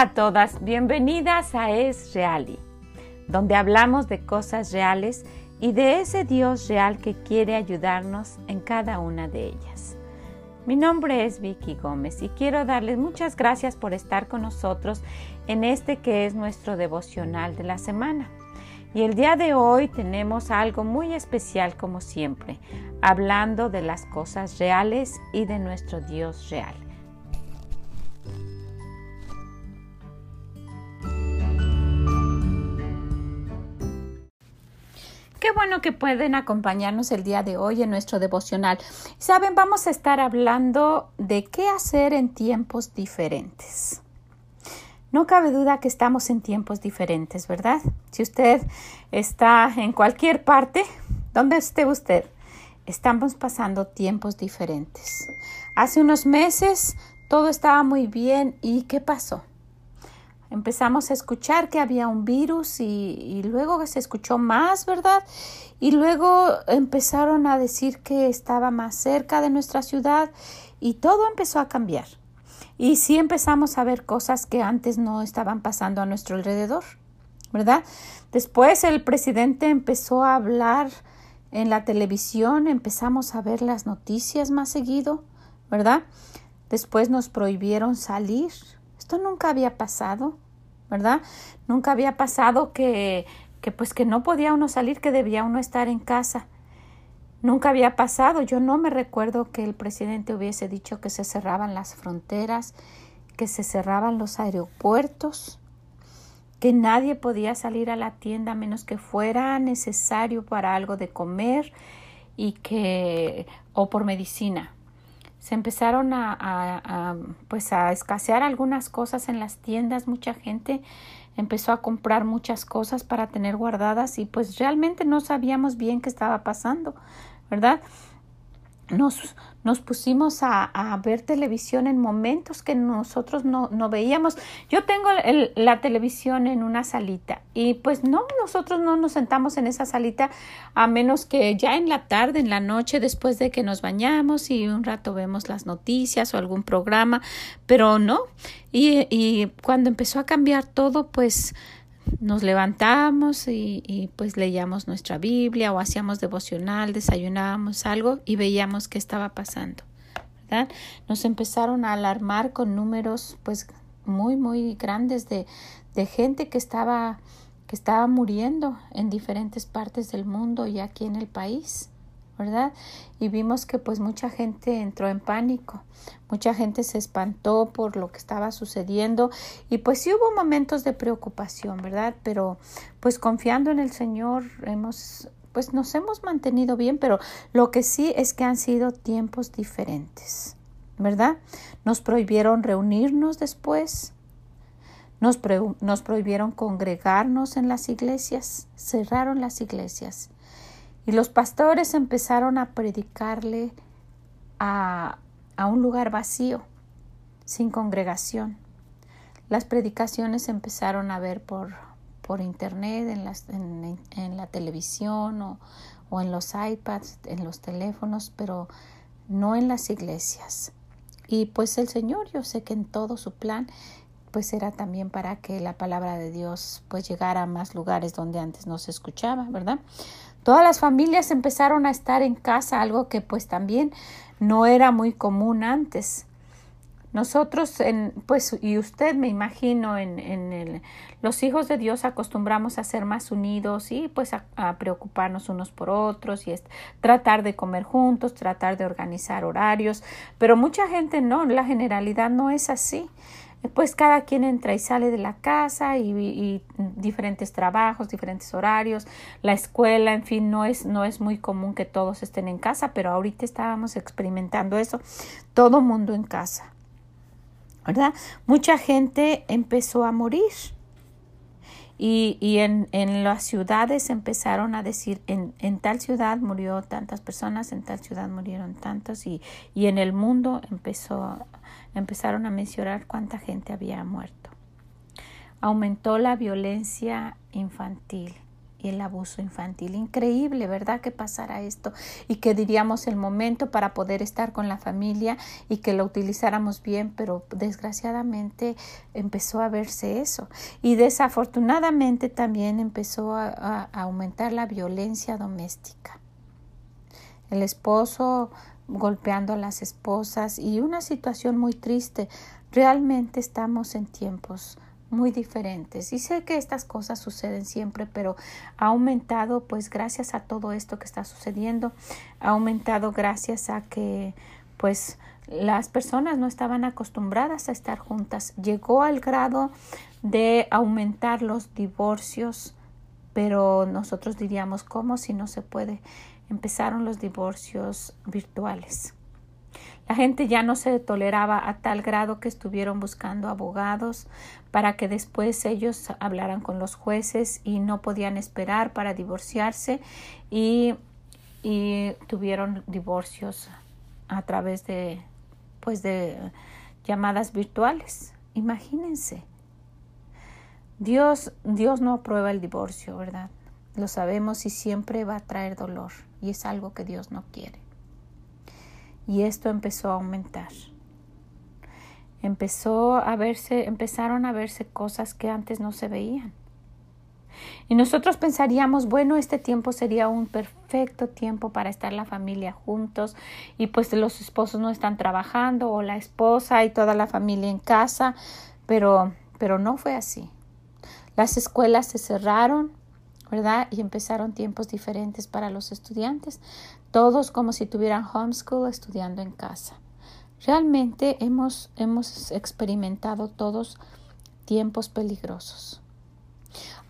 A todas, bienvenidas a Es Reali, donde hablamos de cosas reales y de ese Dios real que quiere ayudarnos en cada una de ellas. Mi nombre es Vicky Gómez y quiero darles muchas gracias por estar con nosotros en este que es nuestro devocional de la semana. Y el día de hoy tenemos algo muy especial como siempre, hablando de las cosas reales y de nuestro Dios real. Qué bueno que pueden acompañarnos el día de hoy en nuestro devocional. Saben, vamos a estar hablando de qué hacer en tiempos diferentes. No cabe duda que estamos en tiempos diferentes, ¿verdad? Si usted está en cualquier parte, donde esté usted, estamos pasando tiempos diferentes. Hace unos meses todo estaba muy bien y ¿qué pasó? Empezamos a escuchar que había un virus y, luego se escuchó más, ¿verdad? Y luego empezaron a decir que estaba más cerca de nuestra ciudad y todo empezó a cambiar. Y sí empezamos a ver cosas que antes no estaban pasando a nuestro alrededor, ¿verdad? Después el presidente empezó a hablar en la televisión, empezamos a ver las noticias más seguido, ¿verdad? Después nos prohibieron salir, esto nunca había pasado, ¿verdad? Nunca había pasado que, que pues que no podía uno salir, que debía uno estar en casa. Nunca había pasado. Yo no me recuerdo que el presidente hubiese dicho que se cerraban las fronteras, que se cerraban los aeropuertos, que nadie podía salir a la tienda menos que fuera necesario para algo de comer y que o por medicina se empezaron a, pues a escasear algunas cosas en las tiendas, mucha gente empezó a comprar muchas cosas para tener guardadas y pues realmente no sabíamos bien qué estaba pasando, ¿verdad? Nos, nos pusimos a, ver televisión en momentos que nosotros no, no veíamos. Yo tengo la televisión en una salita y pues no, nosotros no nos sentamos en esa salita a menos que ya en la tarde, en la noche, después de que nos bañamos y un rato vemos las noticias o algún programa, pero no. Y, y cuando empezó a cambiar todo, pues nos levantamos y, pues leíamos nuestra Biblia o hacíamos devocional, desayunábamos algo y veíamos qué estaba pasando. Nos empezaron a alarmar con números pues muy muy grandes de, de gente que estaba que estaba muriendo en diferentes partes del mundo y aquí en el país. ¿Verdad? Y vimos que pues mucha gente entró en pánico, mucha gente se espantó por lo que estaba sucediendo y pues sí hubo momentos de preocupación, ¿verdad? Pero pues confiando en el Señor hemos pues nos hemos mantenido bien, pero lo que sí es que han sido tiempos diferentes, ¿verdad? Nos prohibieron reunirnos después, nos, nos prohibieron congregarnos en las iglesias, cerraron las iglesias y los pastores empezaron a predicarle a, a un lugar vacío, sin congregación. Las predicaciones empezaron a ver por, por internet, en, las, en, la televisión o, o en los iPads, en los teléfonos, pero no en las iglesias. Y pues el Señor, yo sé que en todo su plan, pues era también para que la palabra de Dios pues llegara a más lugares donde antes no se escuchaba, ¿verdad? Todas las familias empezaron a estar en casa, algo que pues también no era muy común antes. Nosotros, en, pues, y usted me imagino, en, en el, los hijos de Dios acostumbramos a ser más unidos y pues a, a preocuparnos unos por otros y es, tratar de comer juntos, tratar de organizar horarios, pero mucha gente no, la generalidad no es así pues cada quien entra y sale de la casa y, diferentes trabajos, diferentes horarios, la escuela, en fin, no es, no es muy común que todos estén en casa, pero ahorita estábamos experimentando eso, todo mundo en casa, ¿verdad? Mucha gente empezó a morir. Y, y en, en, las ciudades empezaron a decir, en, en, tal ciudad murió tantas personas, en tal ciudad murieron tantos, y, y en el mundo empezó empezaron a mencionar cuánta gente había muerto. Aumentó la violencia infantil. y el abuso infantil. Increíble, ¿verdad? Que pasara esto y que diríamos el momento para poder estar con la familia y que lo utilizáramos bien, pero desgraciadamente empezó a verse eso. Y desafortunadamente también empezó a, a aumentar la violencia doméstica. El esposo golpeando a las esposas y una situación muy triste. Realmente estamos en tiempos muy diferentes. Y sé que estas cosas suceden siempre, pero ha aumentado pues gracias a todo esto que está sucediendo, ha aumentado gracias a que pues las personas no estaban acostumbradas a estar juntas. Llegó al grado de aumentar los divorcios, pero nosotros diríamos, ¿cómo si no se puede? Empezaron los divorcios virtuales. La gente ya no se toleraba a tal grado que estuvieron buscando abogados para que después ellos hablaran con los jueces y no podían esperar para divorciarse y, y tuvieron divorcios a través de pues de llamadas virtuales. Imagínense. Dios, Dios no aprueba el divorcio, ¿verdad? Lo sabemos y siempre va a traer dolor y es algo que Dios no quiere y esto empezó a aumentar. Empezó a verse, empezaron a verse cosas que antes no se veían. Y nosotros pensaríamos, bueno, este tiempo sería un perfecto tiempo para estar la familia juntos y pues los esposos no están trabajando o la esposa y toda la familia en casa, pero pero no fue así. Las escuelas se cerraron, ¿verdad? Y empezaron tiempos diferentes para los estudiantes todos como si tuvieran homeschool estudiando en casa. Realmente hemos, hemos experimentado todos tiempos peligrosos.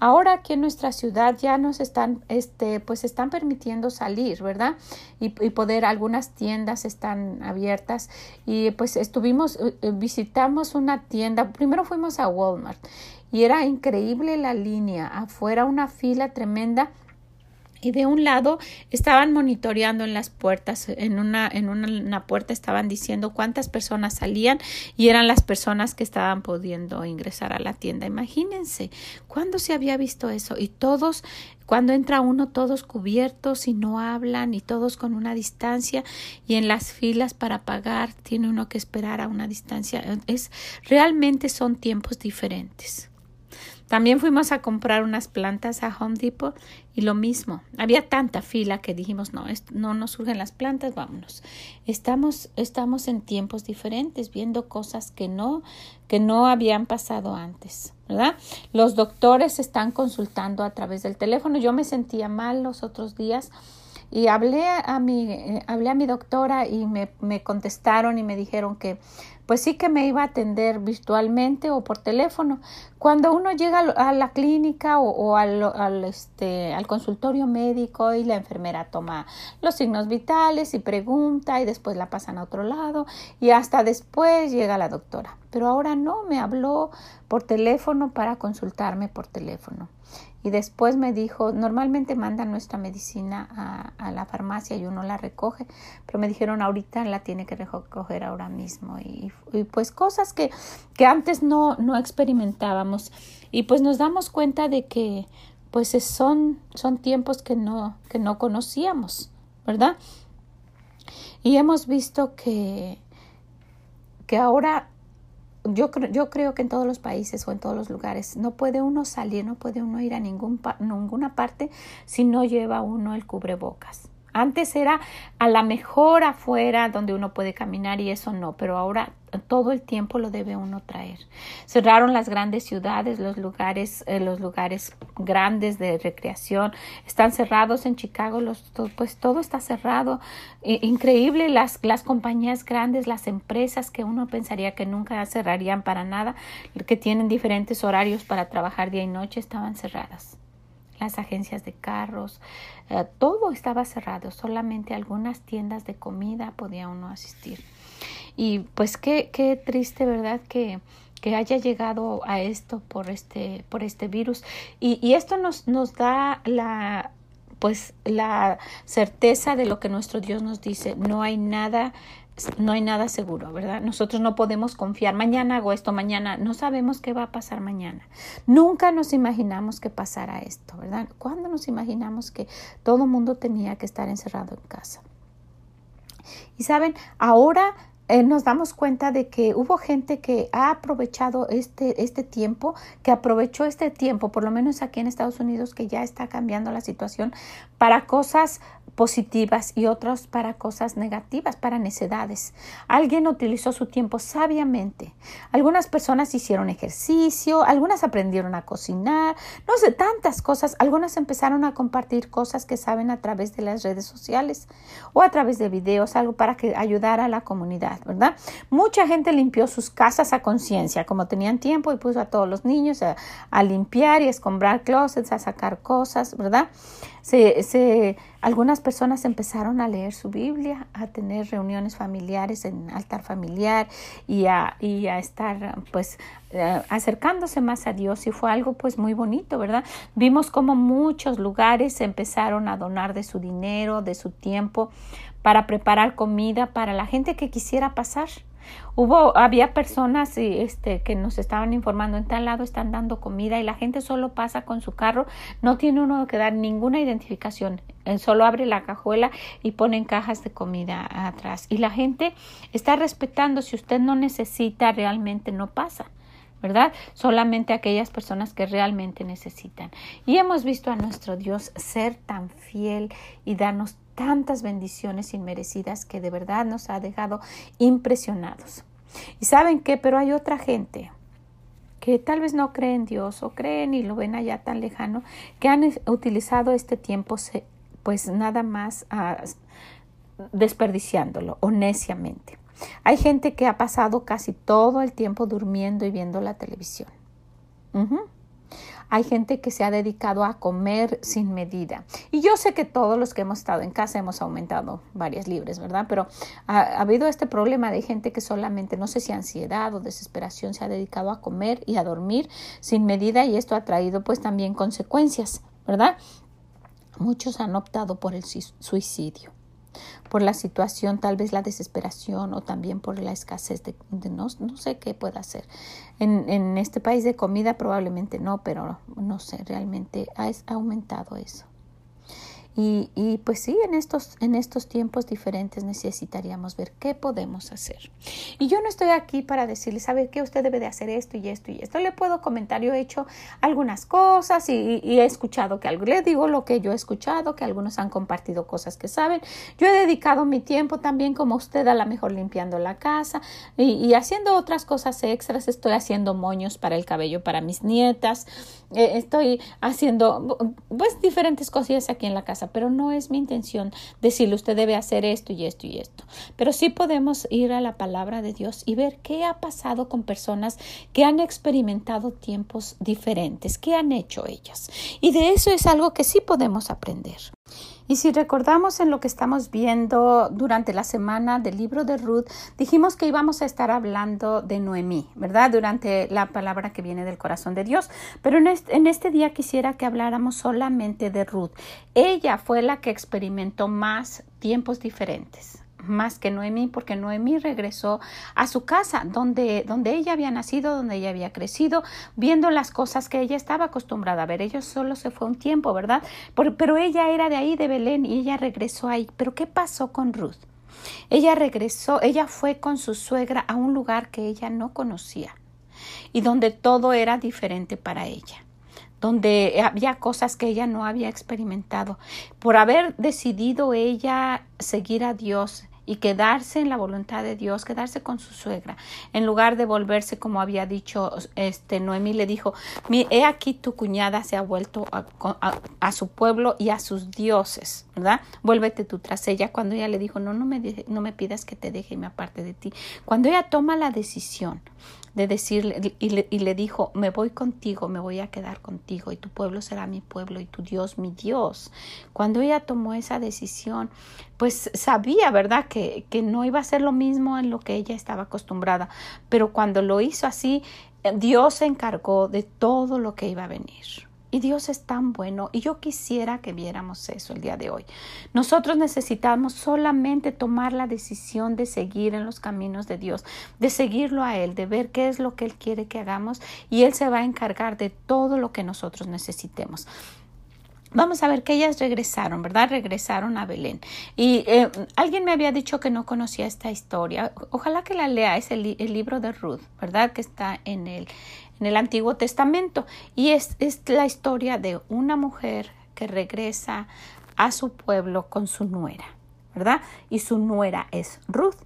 Ahora aquí en nuestra ciudad ya nos están, este, pues están permitiendo salir, ¿verdad? Y, poder, algunas tiendas están abiertas y pues estuvimos, eh, eh, visitamos una tienda, primero fuimos a Walmart y era increíble la línea, afuera una fila tremenda y de un lado estaban monitoreando en las puertas, en una, en una, puerta estaban diciendo cuántas personas salían y eran las personas que estaban pudiendo ingresar a la tienda. Imagínense, ¿cuándo se había visto eso? Y todos, cuando entra uno, todos cubiertos y no hablan y todos con una distancia y en las filas para pagar tiene uno que esperar a una distancia. Es, realmente son tiempos diferentes. También fuimos a comprar unas plantas a Home Depot y lo mismo. Había tanta fila que dijimos, no, no nos surgen las plantas, vámonos. Estamos, estamos en tiempos diferentes, viendo cosas que no, que no habían pasado antes, ¿verdad? Los doctores están consultando a través del teléfono. Yo me sentía mal los otros días y hablé a mi, eh, hablé a mi doctora y me, me contestaron y me dijeron que pues sí que me iba a atender virtualmente o por teléfono. Cuando uno llega a la clínica o, al, este, al consultorio médico y la enfermera toma los signos vitales y pregunta y después la pasan a otro lado y hasta después llega la doctora. Pero ahora no, me habló por teléfono para consultarme por teléfono y después me dijo, normalmente mandan nuestra medicina a, la farmacia y uno la recoge, pero me dijeron ahorita la tiene que recoger ahora mismo y, pues cosas que, que antes no, no experimentábamos y pues nos damos cuenta de que pues son, son tiempos que no, que no conocíamos, ¿verdad? Y hemos visto que, que ahora yo, yo creo que en todos los países o en todos los lugares no puede uno salir, no puede uno ir a ningún ninguna parte si no lleva uno el cubrebocas. Antes era a la mejor afuera donde uno puede caminar y eso no, pero ahora todo el tiempo lo debe uno traer. Cerraron las grandes ciudades, los lugares, eh, los lugares grandes de recreación están cerrados en Chicago, los, pues todo está cerrado. increíble las, las compañías grandes, las empresas que uno pensaría que nunca cerrarían para nada, que tienen diferentes horarios para trabajar día y noche, estaban cerradas las agencias de carros, eh, todo estaba cerrado, solamente algunas tiendas de comida podía uno asistir. Y pues qué, qué triste, ¿verdad? Que, que haya llegado a esto por este, por este virus. Y, y esto nos, nos da la pues la certeza de lo que nuestro Dios nos dice. No hay nada no hay nada seguro, ¿verdad? Nosotros no podemos confiar, mañana hago esto, mañana, no sabemos qué va a pasar mañana. Nunca nos imaginamos que pasara esto, ¿verdad? ¿Cuándo nos imaginamos que todo el mundo tenía que estar encerrado en casa? Y saben, ahora eh, nos damos cuenta de que hubo gente que ha aprovechado este, este tiempo, que aprovechó este tiempo, por lo menos aquí en Estados Unidos, que ya está cambiando la situación, para cosas positivas y otros para cosas negativas, para necedades. Alguien utilizó su tiempo sabiamente. Algunas personas hicieron ejercicio, algunas aprendieron a cocinar, no sé, tantas cosas. Algunas empezaron a compartir cosas que saben a través de las redes sociales o a través de videos, algo para que ayudara a la comunidad, ¿verdad? Mucha gente limpió sus casas a conciencia, como tenían tiempo y puso a todos los niños a, a limpiar y a escombrar closets, a sacar cosas, ¿verdad? Se, se, algunas personas empezaron a leer su Biblia, a tener reuniones familiares en altar familiar y a, y a estar pues eh, acercándose más a Dios y fue algo pues muy bonito, ¿verdad? Vimos como muchos lugares empezaron a donar de su dinero, de su tiempo para preparar comida para la gente que quisiera pasar. Hubo, había personas este, que nos estaban informando en tal lado están dando comida y la gente solo pasa con su carro, no tiene uno que dar ninguna identificación, solo abre la cajuela y ponen cajas de comida atrás. Y la gente está respetando, si usted no necesita, realmente no pasa. ¿verdad? Solamente aquellas personas que realmente necesitan. Y hemos visto a nuestro Dios ser tan fiel y darnos tantas bendiciones inmerecidas que de verdad nos ha dejado impresionados. Y saben qué, pero hay otra gente que tal vez no cree en Dios o creen y lo ven allá tan lejano, que han utilizado este tiempo pues nada más ah, desperdiciándolo o neciamente. Hay gente que ha pasado casi todo el tiempo durmiendo y viendo la televisión. Hay gente que se ha dedicado a comer sin medida. Y yo sé que todos los que hemos estado en casa hemos aumentado varias libres, ¿verdad? Pero ha, ha, habido este problema de gente que solamente, no sé si ansiedad o desesperación, se ha dedicado a comer y a dormir sin medida y esto ha traído pues también consecuencias, ¿verdad? Muchos han optado por el suicidio por la situación, tal vez la desesperación o también por la escasez de, no, no, sé qué pueda ser. En, en, este país de comida probablemente no, pero no sé, realmente ha aumentado eso. Y, pues sí, en estos, en estos tiempos diferentes necesitaríamos ver qué podemos hacer. Y yo no estoy aquí para decirle, ¿sabe qué? Usted debe de hacer esto y esto y esto. Le puedo comentar, yo he hecho algunas cosas y, he escuchado que algo, le digo lo que yo he escuchado, que algunos han compartido cosas que saben. Yo he dedicado mi tiempo también como usted a la mejor limpiando la casa y haciendo otras cosas extras. Estoy haciendo moños para el cabello para mis nietas. Eh, estoy haciendo pues diferentes cosillas aquí en la casa pero no es mi intención decirle usted debe hacer esto y esto y esto. Pero sí podemos ir a la palabra de Dios y ver qué ha pasado con personas que han experimentado tiempos diferentes, qué han hecho ellas. Y de eso es algo que sí podemos aprender. Y si recordamos en lo que estamos viendo durante la semana del libro de Ruth, dijimos que íbamos a estar hablando de Noemí, ¿verdad? Durante la palabra que viene del corazón de Dios. Pero en este, en este día quisiera que habláramos solamente de Ruth. Ella fue la que experimentó más tiempos diferentes más que Noemí, porque Noemí regresó a su casa, donde, donde ella había nacido, donde ella había crecido, viendo las cosas que ella estaba acostumbrada a ver. Ella solo se fue un tiempo, ¿verdad? pero ella era de ahí, de Belén, y ella regresó ahí. Pero ¿qué pasó con Ruth? Ella regresó, ella fue con su suegra a un lugar que ella no conocía y donde todo era diferente para ella donde había cosas que ella no había experimentado. Por haber decidido ella seguir a Dios y quedarse en la voluntad de Dios, quedarse con su suegra, en lugar de volverse como había dicho este Noemí le dijo, he aquí tu cuñada se ha vuelto a, a, su pueblo y a sus dioses, ¿verdad? Vuélvete tú tras ella. Cuando ella le dijo, no, no me, no me pidas que te deje y me aparte de ti. Cuando ella toma la decisión de decirle y le, dijo, me voy contigo, me voy a quedar contigo y tu pueblo será mi pueblo y tu Dios mi Dios. Cuando ella tomó esa decisión, pues sabía, ¿verdad?, que, que no iba a ser lo mismo en lo que ella estaba acostumbrada, pero cuando lo hizo así, Dios se encargó de todo lo que iba a venir. Y Dios es tan bueno y yo quisiera que viéramos eso el día de hoy. Nosotros necesitamos solamente tomar la decisión de seguir en los caminos de Dios, de seguirlo a Él, de ver qué es lo que Él quiere que hagamos y Él se va a encargar de todo lo que nosotros necesitemos. Vamos a ver que ellas regresaron, ¿verdad? Regresaron a Belén. Y eh, alguien me había dicho que no conocía esta historia. Ojalá que la lea. Es el, el libro de Ruth, ¿verdad? Que está en el, en el Antiguo Testamento. Y es, es la historia de una mujer que regresa a su pueblo con su nuera, ¿verdad? Y su nuera es Ruth.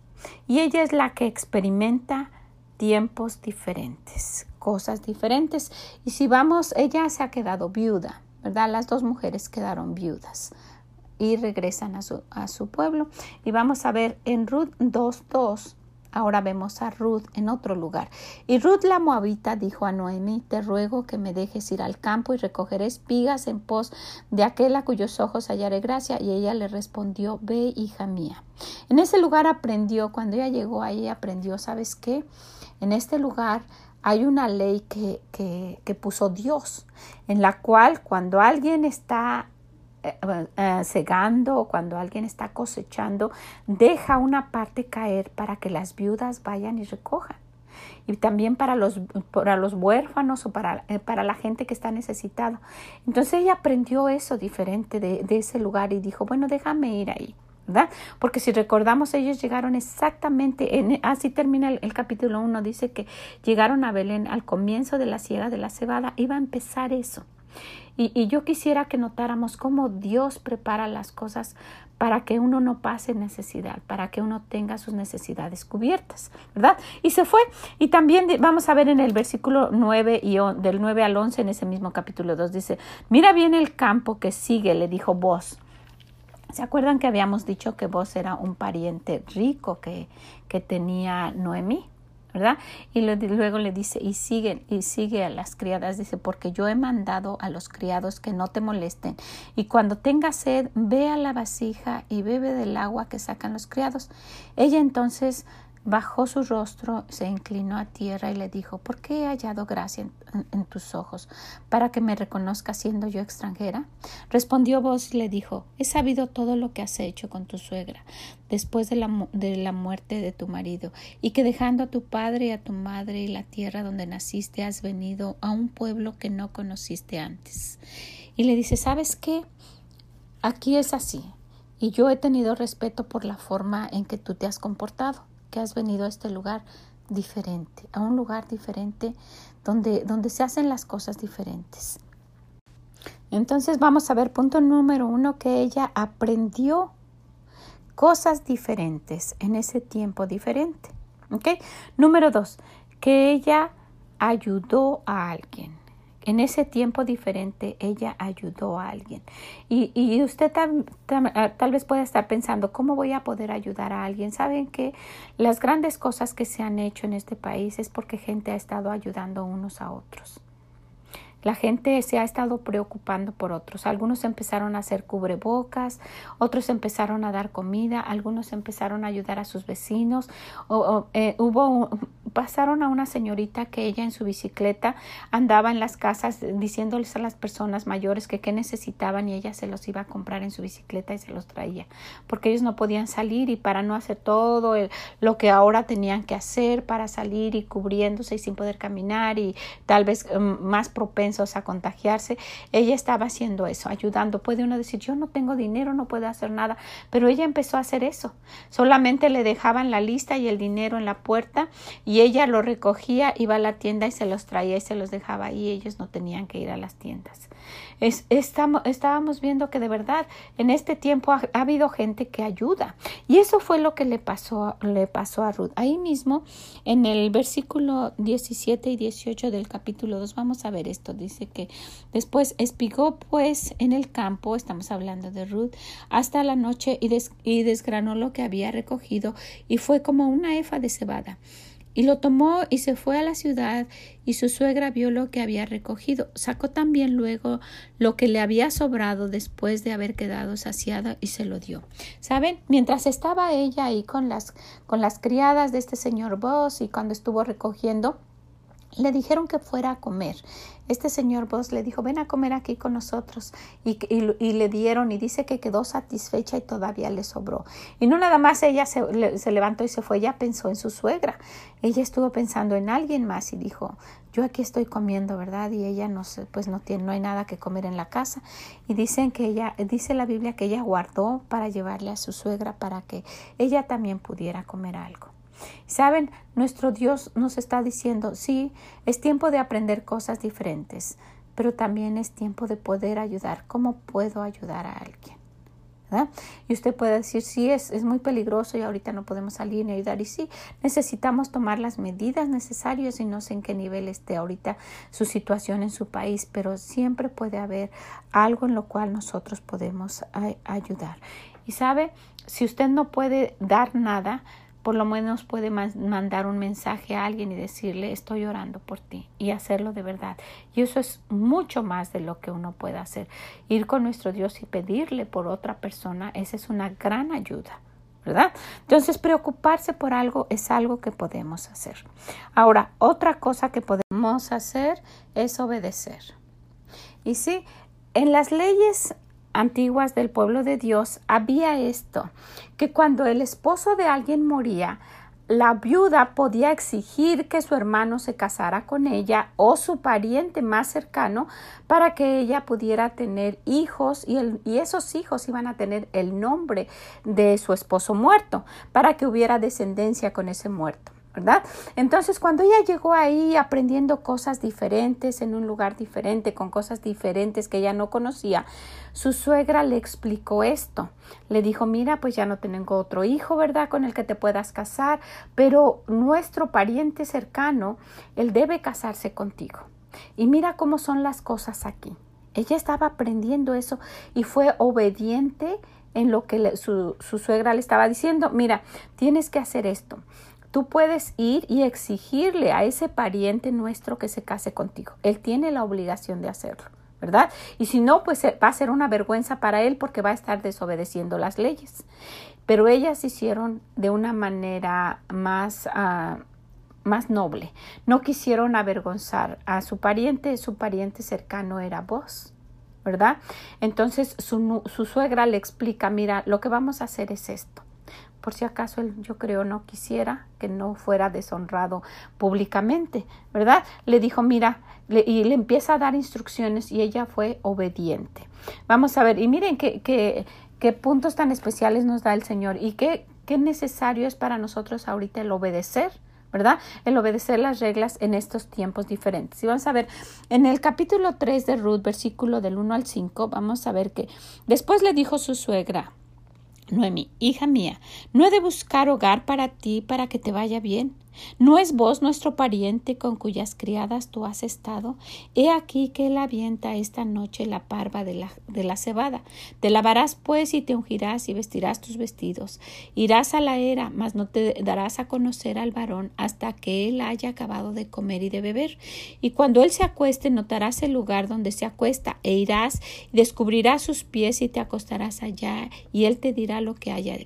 Y ella es la que experimenta tiempos diferentes, cosas diferentes. Y si vamos, ella se ha quedado viuda, ¿verdad? Las dos mujeres quedaron viudas y regresan a su, a su pueblo. Y vamos a ver en Ruth 2.2 Ahora vemos a Ruth en otro lugar. Y Ruth la moabita dijo a Noemi, te ruego que me dejes ir al campo y recoger espigas en pos de aquel a cuyos ojos hallaré gracia. Y ella le respondió, ve, hija mía. En ese lugar aprendió, cuando ella llegó ahí aprendió, ¿sabes qué? En este lugar hay una ley que, que, que puso Dios, en la cual cuando alguien está segando o cuando alguien está cosechando, deja una parte caer para que las viudas vayan y recojan. Y también para los, para los huérfanos o para, eh, para la gente que está necesitada. Entonces ella aprendió eso diferente de, ese lugar y dijo, bueno, déjame ir ahí. ¿verdad? Porque si recordamos, ellos llegaron exactamente, en, así termina el, el capítulo 1, dice que llegaron a Belén al comienzo de la siega de la cebada, iba a empezar eso. Y, yo quisiera que notáramos cómo Dios prepara las cosas para que uno no pase necesidad, para que uno tenga sus necesidades cubiertas, ¿verdad? Y se fue. Y también vamos a ver en el versículo 9 y del 9 al 11 en ese mismo capítulo 2 dice, mira bien el campo que sigue, le dijo vos. ¿Se acuerdan que habíamos dicho que vos era un pariente rico que, que tenía Noemí? ¿Verdad? Y luego le dice, y sigue, y sigue a las criadas, dice, porque yo he mandado a los criados que no te molesten, y cuando tenga sed, ve a la vasija y bebe del agua que sacan los criados. Ella entonces Bajó su rostro, se inclinó a tierra y le dijo, ¿por qué he hallado gracia en, tus ojos para que me reconozca siendo yo extranjera? Respondió vos y le dijo, he sabido todo lo que has hecho con tu suegra después de la, de la muerte de tu marido y que dejando a tu padre y a tu madre y la tierra donde naciste has venido a un pueblo que no conociste antes. Y le dice, ¿sabes qué? Aquí es así y yo he tenido respeto por la forma en que tú te has comportado que has venido a este lugar diferente, a un lugar diferente donde, donde se hacen las cosas diferentes. Entonces vamos a ver punto número uno, que ella aprendió cosas diferentes en ese tiempo diferente. Número dos, que ella ayudó a alguien en ese tiempo diferente ella ayudó a alguien. Y, y usted ah, tal vez pueda estar pensando, ¿cómo voy a poder ayudar a alguien? Saben que las grandes cosas que se han hecho en este país es porque gente ha estado ayudando unos a otros. La gente se ha estado preocupando por otros. Algunos empezaron a hacer cubrebocas, otros empezaron a dar comida, algunos empezaron a ayudar a sus vecinos. O, eh, hubo pasaron a una señorita que ella en su bicicleta andaba en las casas diciéndoles a las personas mayores que qué necesitaban y ella se los iba a comprar en su bicicleta y se los traía porque ellos no podían salir y para no hacer todo lo que ahora tenían que hacer para salir y cubriéndose y sin poder caminar y tal vez mm, más propensos a contagiarse ella estaba haciendo eso ayudando. Puede uno decir yo no tengo dinero no puedo hacer nada pero ella empezó a hacer eso. Solamente le dejaban la lista y el dinero en la puerta y ella lo recogía, iba a la tienda y se los traía y se los dejaba ahí. Ellos no tenían que ir a las tiendas. Es, estamos, estábamos viendo que de verdad en este tiempo ha, habido gente que ayuda. Y eso fue lo que le pasó, le pasó a Ruth. Ahí mismo, en el versículo 17 y 18 del capítulo 2, vamos a ver esto. Dice que después espigó pues en el campo, estamos hablando de Ruth, hasta la noche y, y desgranó lo que había recogido y fue como una efa de cebada. Y lo tomó y se fue a la ciudad y su suegra vio lo que había recogido. Sacó también luego lo que le había sobrado después de haber quedado saciada y se lo dio. ¿Saben? Mientras estaba ella ahí con las, con las criadas de este señor Boss y cuando estuvo recogiendo, le dijeron que fuera a comer. Este señor Vos le dijo, ven a comer aquí con nosotros. Y, le dieron y dice que quedó satisfecha y todavía le sobró. Y no nada más ella se, se, levantó y se fue, ella pensó en su suegra. Ella estuvo pensando en alguien más y dijo, yo aquí estoy comiendo, ¿verdad? Y ella no pues no tiene, no hay nada que comer en la casa. Y dicen que ella, dice la Biblia que ella guardó para llevarle a su suegra para que ella también pudiera comer algo. Saben, nuestro Dios nos está diciendo, sí, es tiempo de aprender cosas diferentes, pero también es tiempo de poder ayudar. ¿Cómo puedo ayudar a alguien? Y usted puede decir, sí, es, es muy peligroso y ahorita no podemos salir ni ayudar. Y sí, necesitamos tomar las medidas necesarias y no sé en qué nivel esté ahorita su situación en su país, pero siempre puede haber algo en lo cual nosotros podemos ayudar. Y sabe, si usted no puede dar nada, por lo menos puede mandar un mensaje a alguien y decirle estoy orando por ti y hacerlo de verdad. Y eso es mucho más de lo que uno puede hacer. Ir con nuestro Dios y pedirle por otra persona, esa es una gran ayuda. ¿verdad? Entonces, preocuparse por algo es algo que podemos hacer. Ahora, otra cosa que podemos hacer es obedecer. Y sí, en las leyes antiguas del pueblo de Dios había esto, que cuando el esposo de alguien moría, la viuda podía exigir que su hermano se casara con ella o su pariente más cercano para que ella pudiera tener hijos y, y, esos hijos iban a tener el nombre de su esposo muerto para que hubiera descendencia con ese muerto. ¿Verdad? Entonces, cuando ella llegó ahí aprendiendo cosas diferentes, en un lugar diferente, con cosas diferentes que ella no conocía, su suegra le explicó esto. Le dijo, mira, pues ya no tengo otro hijo, ¿verdad? Con el que te puedas casar, pero nuestro pariente cercano, él debe casarse contigo. Y mira cómo son las cosas aquí. Ella estaba aprendiendo eso y fue obediente en lo que su, su suegra le estaba diciendo. Mira, tienes que hacer esto Tú puedes ir y exigirle a ese pariente nuestro que se case contigo. Él tiene la obligación de hacerlo, ¿verdad? Y si no, pues eh, va a ser una vergüenza para él porque va a estar desobedeciendo las leyes. Pero ellas hicieron de una manera más... Ah, más noble. No quisieron avergonzar a su pariente, su pariente cercano era vos, ¿verdad? Entonces su, su suegra le explica, mira, lo que vamos a hacer es esto por si acaso él yo creo no quisiera que no fuera deshonrado públicamente, ¿verdad? Le dijo, mira, y le empieza a dar instrucciones y ella fue obediente. Vamos a ver, y miren qué, qué, qué puntos tan especiales nos da el Señor y qué, qué necesario es para nosotros ahorita el obedecer. ¿verdad? El obedecer las reglas en estos tiempos diferentes. Y vamos a ver, en el capítulo 3 de Ruth, versículo del 1 al 5, vamos a ver que después le dijo su suegra, Noemi, hija mía, ¿no he de buscar hogar para ti para que te vaya bien? ¿No es vos nuestro pariente con cuyas criadas tú has estado? He aquí que él avienta esta noche la parva de la, de la cebada. Te lavarás pues y te ungirás y vestirás tus vestidos. Irás a la era, mas no te darás a conocer al varón hasta que él haya acabado de comer y de beber. Y cuando él se acueste, notarás el lugar donde se acuesta, e irás y descubrirás sus pies y te acostarás allá, y él te dirá lo que, haya,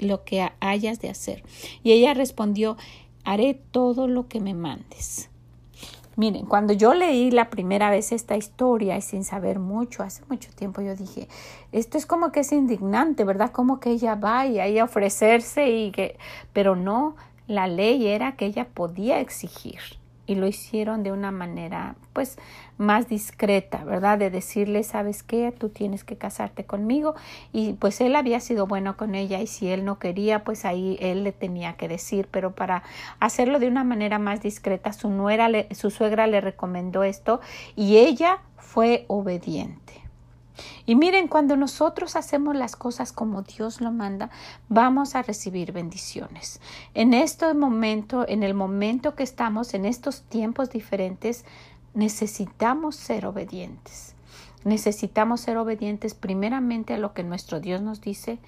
lo que hayas de hacer. Y ella respondió haré todo lo que me mandes. Miren, cuando yo leí la primera vez esta historia y sin saber mucho, hace mucho tiempo yo dije, esto es como que es indignante, ¿verdad? Como que ella va y ahí a ofrecerse y que, pero no, la ley era que ella podía exigir y lo hicieron de una manera pues más discreta, ¿verdad? De decirle, ¿sabes qué? Tú tienes que casarte conmigo y pues él había sido bueno con ella y si él no quería, pues ahí él le tenía que decir, pero para hacerlo de una manera más discreta, su nuera, su suegra le recomendó esto y ella fue obediente. Y miren, cuando nosotros hacemos las cosas como Dios lo manda, vamos a recibir bendiciones. En este momento, en el momento que estamos, en estos tiempos diferentes, necesitamos ser obedientes. Necesitamos ser obedientes primeramente a lo que nuestro Dios nos dice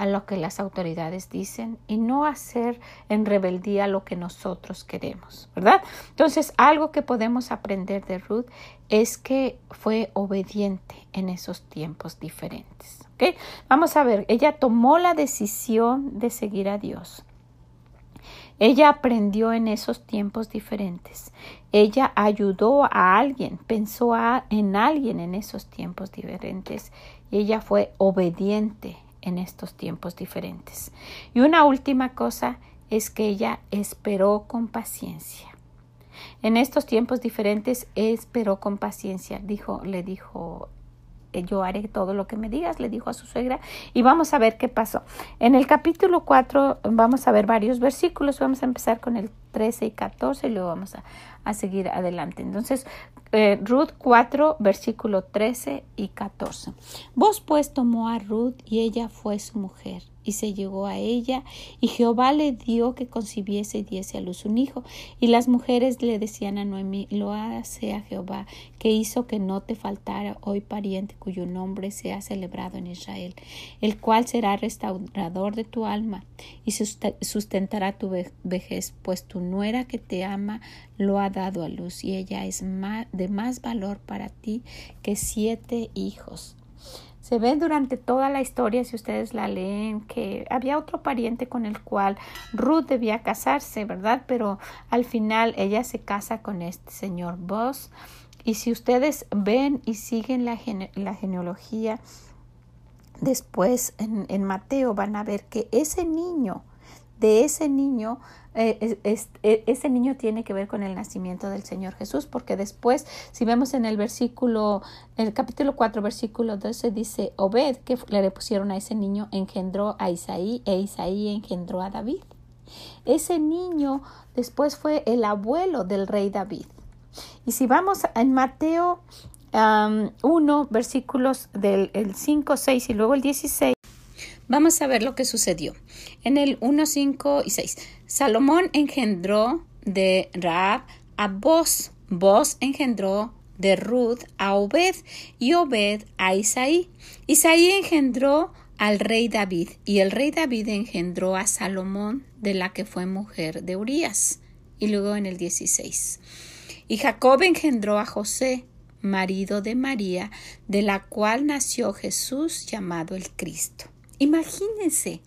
a lo que las autoridades dicen y no hacer en rebeldía lo que nosotros queremos, ¿verdad? Entonces, algo que podemos aprender de Ruth es que fue obediente en esos tiempos diferentes. ¿ok? Vamos a ver, ella tomó la decisión de seguir a Dios. Ella aprendió en esos tiempos diferentes. Ella ayudó a alguien, pensó en alguien en esos tiempos diferentes. Y ella fue obediente en estos tiempos diferentes. Y una última cosa es que ella esperó con paciencia. En estos tiempos diferentes esperó con paciencia, dijo, le dijo eh, yo haré todo lo que me digas, le dijo a su suegra, y vamos a ver qué pasó. En el capítulo 4 vamos a ver varios versículos, vamos a empezar con el 13 y 14 y luego vamos a, a seguir adelante. Entonces, eh, Ruth 4, versículo 13 y 14. Vos pues tomó a Ruth y ella fue su mujer y se llegó a ella, y Jehová le dio que concibiese y diese a luz un hijo. Y las mujeres le decían a Noemí, lo hace a Jehová, que hizo que no te faltara hoy pariente cuyo nombre sea celebrado en Israel, el cual será restaurador de tu alma y sustentará tu vejez, pues tu nuera que te ama lo ha dado a luz, y ella es de más valor para ti que siete hijos. Se ve durante toda la historia, si ustedes la leen, que había otro pariente con el cual Ruth debía casarse, ¿verdad? Pero al final ella se casa con este señor Boss. Y si ustedes ven y siguen la, la genealogía, después en, en Mateo van a ver que ese niño, de ese niño eh, e, ese niño tiene que ver con el nacimiento del Señor Jesús, porque después, si vemos en el versículo, el capítulo 4, versículo 12, dice, Obed, que le pusieron a ese niño, engendró a Isaí, e Isaí engendró a David. Ese niño después fue el abuelo del rey David. Y si vamos en Mateo 1, versículos del 5, 6 y luego el 16, Vamos a ver lo que sucedió. En el 1, 5 y 6. Salomón engendró de Raab a Boz. Boz engendró de Ruth a Obed y Obed a Isaí. Isaí engendró al rey David y el rey David engendró a Salomón de la que fue mujer de Urías. Y luego en el 16. Y Jacob engendró a José, marido de María, de la cual nació Jesús llamado el Cristo. Imagínense,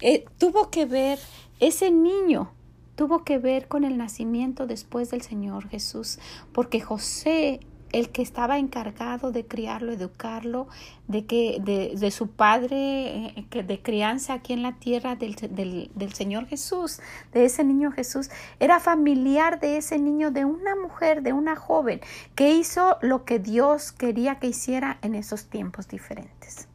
eh, tuvo que ver ese niño, tuvo que ver con el nacimiento después del Señor Jesús, porque José el que estaba encargado de criarlo, educarlo, de que de, de su padre eh, de crianza aquí en la tierra del, del, Señor Jesús, de ese niño Jesús, era familiar de ese niño, de una mujer, de una joven, que hizo lo que Dios quería que hiciera en esos tiempos diferentes.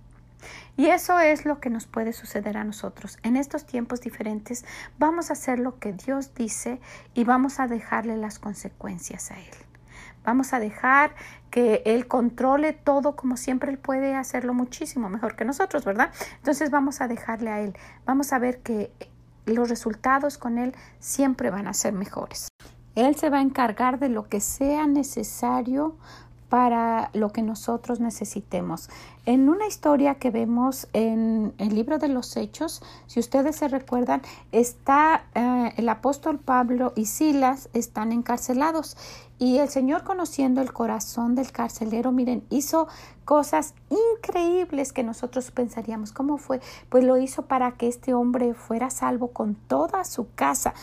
Y eso es lo que nos puede suceder a nosotros. En estos tiempos diferentes vamos a hacer lo que Dios dice y vamos a dejarle las consecuencias a Él. Vamos a dejar que Él controle todo como siempre Él puede hacerlo muchísimo mejor que nosotros, ¿verdad? Entonces vamos a dejarle a Él. Vamos a ver que los resultados con Él siempre van a ser mejores. Él se va a encargar de lo que sea necesario para lo que nosotros necesitemos. En una historia que vemos en el libro de los Hechos, si ustedes se recuerdan, está eh, el apóstol Pablo y Silas están encarcelados y el Señor conociendo el corazón del carcelero, miren, hizo cosas increíbles que nosotros pensaríamos, ¿cómo fue? Pues lo hizo para que este hombre fuera salvo con toda su casa.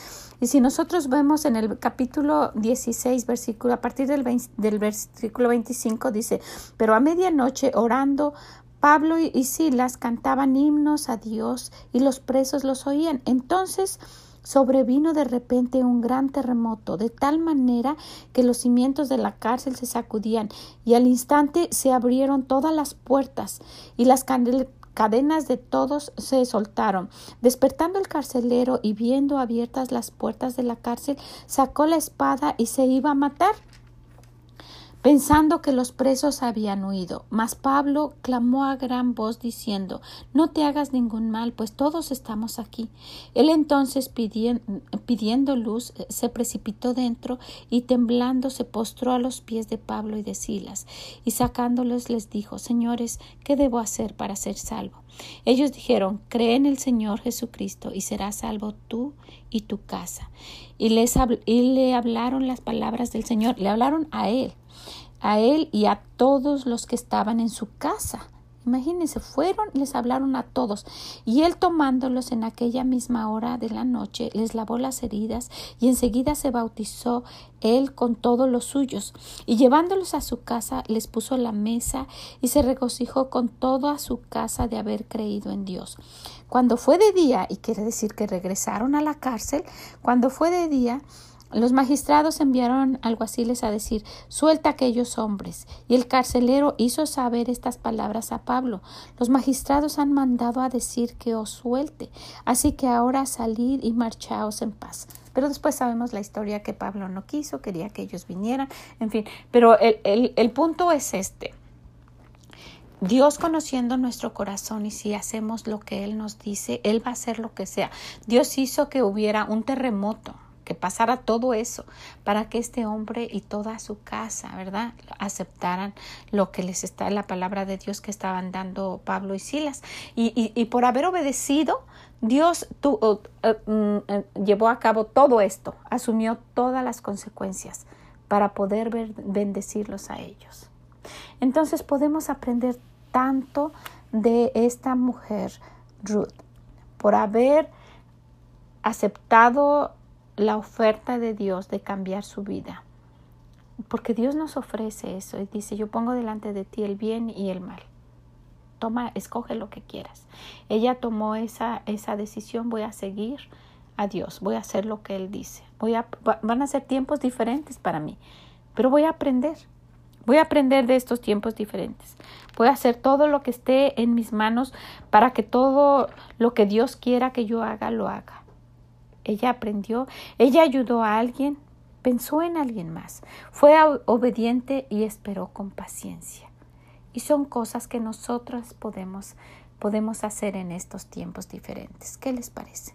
Y si nosotros vemos en el capítulo 16, versículo, a partir del, del versículo 25, dice, pero a medianoche orando, Pablo y Silas cantaban himnos a Dios y los presos los oían. Entonces sobrevino de repente un gran terremoto, de tal manera que los cimientos de la cárcel se sacudían y al instante se abrieron todas las puertas y las cadenas de todos se soltaron. Despertando el carcelero y viendo abiertas las puertas de la cárcel, sacó la espada y se iba a matar pensando que los presos habían huido. Mas Pablo clamó a gran voz diciendo No te hagas ningún mal, pues todos estamos aquí. Él entonces pidiendo, luz se precipitó dentro y temblando se postró a los pies de Pablo y de Silas, y sacándolos les dijo Señores, ¿qué debo hacer para ser salvo? Ellos dijeron Cree en el Señor Jesucristo y serás salvo tú y tu casa. Y, les y le hablaron las palabras del Señor, le hablaron a él a él y a todos los que estaban en su casa. Imagínense, fueron y les hablaron a todos. Y él tomándolos en aquella misma hora de la noche, les lavó las heridas y enseguida se bautizó él con todos los suyos. Y llevándolos a su casa, les puso la mesa y se regocijó con toda su casa de haber creído en Dios. Cuando fue de día, y quiere decir que regresaron a la cárcel, cuando fue de día, los magistrados enviaron alguaciles a decir suelta a aquellos hombres. Y el carcelero hizo saber estas palabras a Pablo. Los magistrados han mandado a decir que os suelte. Así que ahora salid y marchaos en paz. Pero después sabemos la historia que Pablo no quiso, quería que ellos vinieran, en fin. Pero el, el, el punto es este. Dios conociendo nuestro corazón y si hacemos lo que Él nos dice, Él va a hacer lo que sea. Dios hizo que hubiera un terremoto que pasara todo eso para que este hombre y toda su casa, ¿verdad? aceptaran lo que les está la palabra de Dios que estaban dando Pablo y Silas. Y, y, por haber obedecido, Dios tu, eh, mm, eh, llevó a cabo todo esto, asumió todas las consecuencias para poder bendecirlos a ellos. Entonces podemos aprender tanto de esta mujer, Ruth, por haber aceptado la oferta de Dios de cambiar su vida. Porque Dios nos ofrece eso y dice, yo pongo delante de ti el bien y el mal. Toma, escoge lo que quieras. Ella tomó esa, esa decisión, voy a seguir a Dios, voy a hacer lo que Él dice. Voy a, van a ser tiempos diferentes para mí, pero voy a aprender. Voy a aprender de estos tiempos diferentes. Voy a hacer todo lo que esté en mis manos para que todo lo que Dios quiera que yo haga, lo haga. Ella aprendió, ella ayudó a alguien, pensó en alguien más, fue obediente y esperó con paciencia. Y son cosas que nosotros podemos, podemos hacer en estos tiempos diferentes. ¿Qué les parece?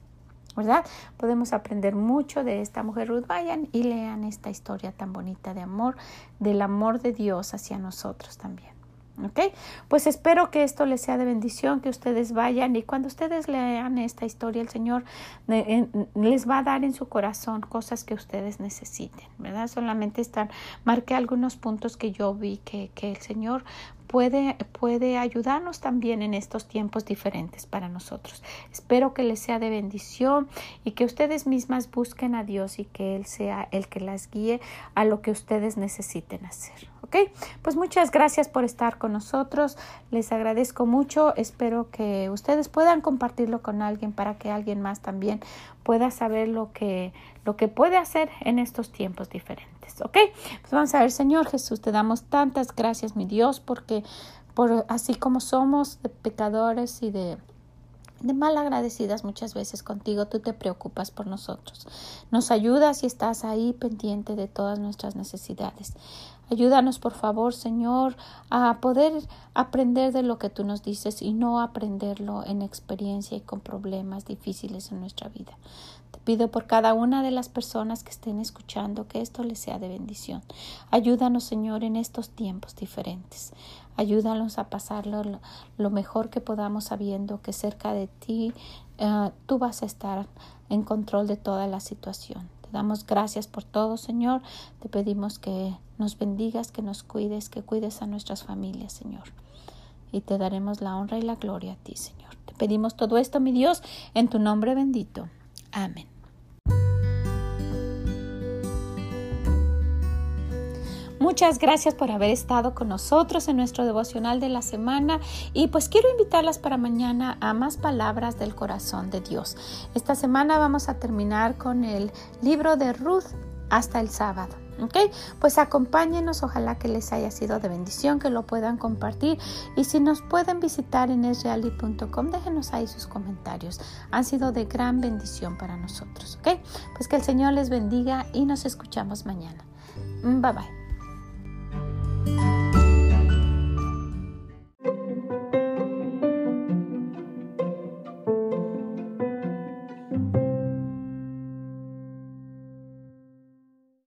¿Verdad? Podemos aprender mucho de esta mujer Ruth. Vayan y lean esta historia tan bonita de amor, del amor de Dios hacia nosotros también. ¿Ok? Pues espero que esto les sea de bendición, que ustedes vayan y cuando ustedes lean esta historia, el Señor les va a dar en su corazón cosas que ustedes necesiten, ¿verdad? Solamente están, marqué algunos puntos que yo vi que, que el Señor puede, puede ayudarnos también en estos tiempos diferentes para nosotros. Espero que les sea de bendición y que ustedes mismas busquen a Dios y que Él sea el que las guíe a lo que ustedes necesiten hacer. ¿Ok? Pues muchas gracias por estar con nosotros. Les agradezco mucho. Espero que ustedes puedan compartirlo con alguien para que alguien más también pueda saber lo que, lo que puede hacer en estos tiempos diferentes. ¿Ok? Pues vamos a ver, Señor Jesús, te damos tantas gracias, mi Dios, porque por así como somos de pecadores y de de mal agradecidas muchas veces contigo, tú te preocupas por nosotros. Nos ayudas y estás ahí pendiente de todas nuestras necesidades. Ayúdanos, por favor, Señor, a poder aprender de lo que tú nos dices y no aprenderlo en experiencia y con problemas difíciles en nuestra vida. Pido por cada una de las personas que estén escuchando que esto les sea de bendición. Ayúdanos, Señor, en estos tiempos diferentes. Ayúdanos a pasarlo lo mejor que podamos sabiendo que cerca de ti uh, tú vas a estar en control de toda la situación. Te damos gracias por todo, Señor. Te pedimos que nos bendigas, que nos cuides, que cuides a nuestras familias, Señor. Y te daremos la honra y la gloria a ti, Señor. Te pedimos todo esto, mi Dios, en tu nombre bendito. Amén. Muchas gracias por haber estado con nosotros en nuestro devocional de la semana y pues quiero invitarlas para mañana a más palabras del corazón de Dios. Esta semana vamos a terminar con el libro de Ruth hasta el sábado. ¿Ok? Pues acompáñenos, ojalá que les haya sido de bendición, que lo puedan compartir y si nos pueden visitar en esreali.com, déjenos ahí sus comentarios. Han sido de gran bendición para nosotros, ¿ok? Pues que el Señor les bendiga y nos escuchamos mañana. Bye bye. Bye.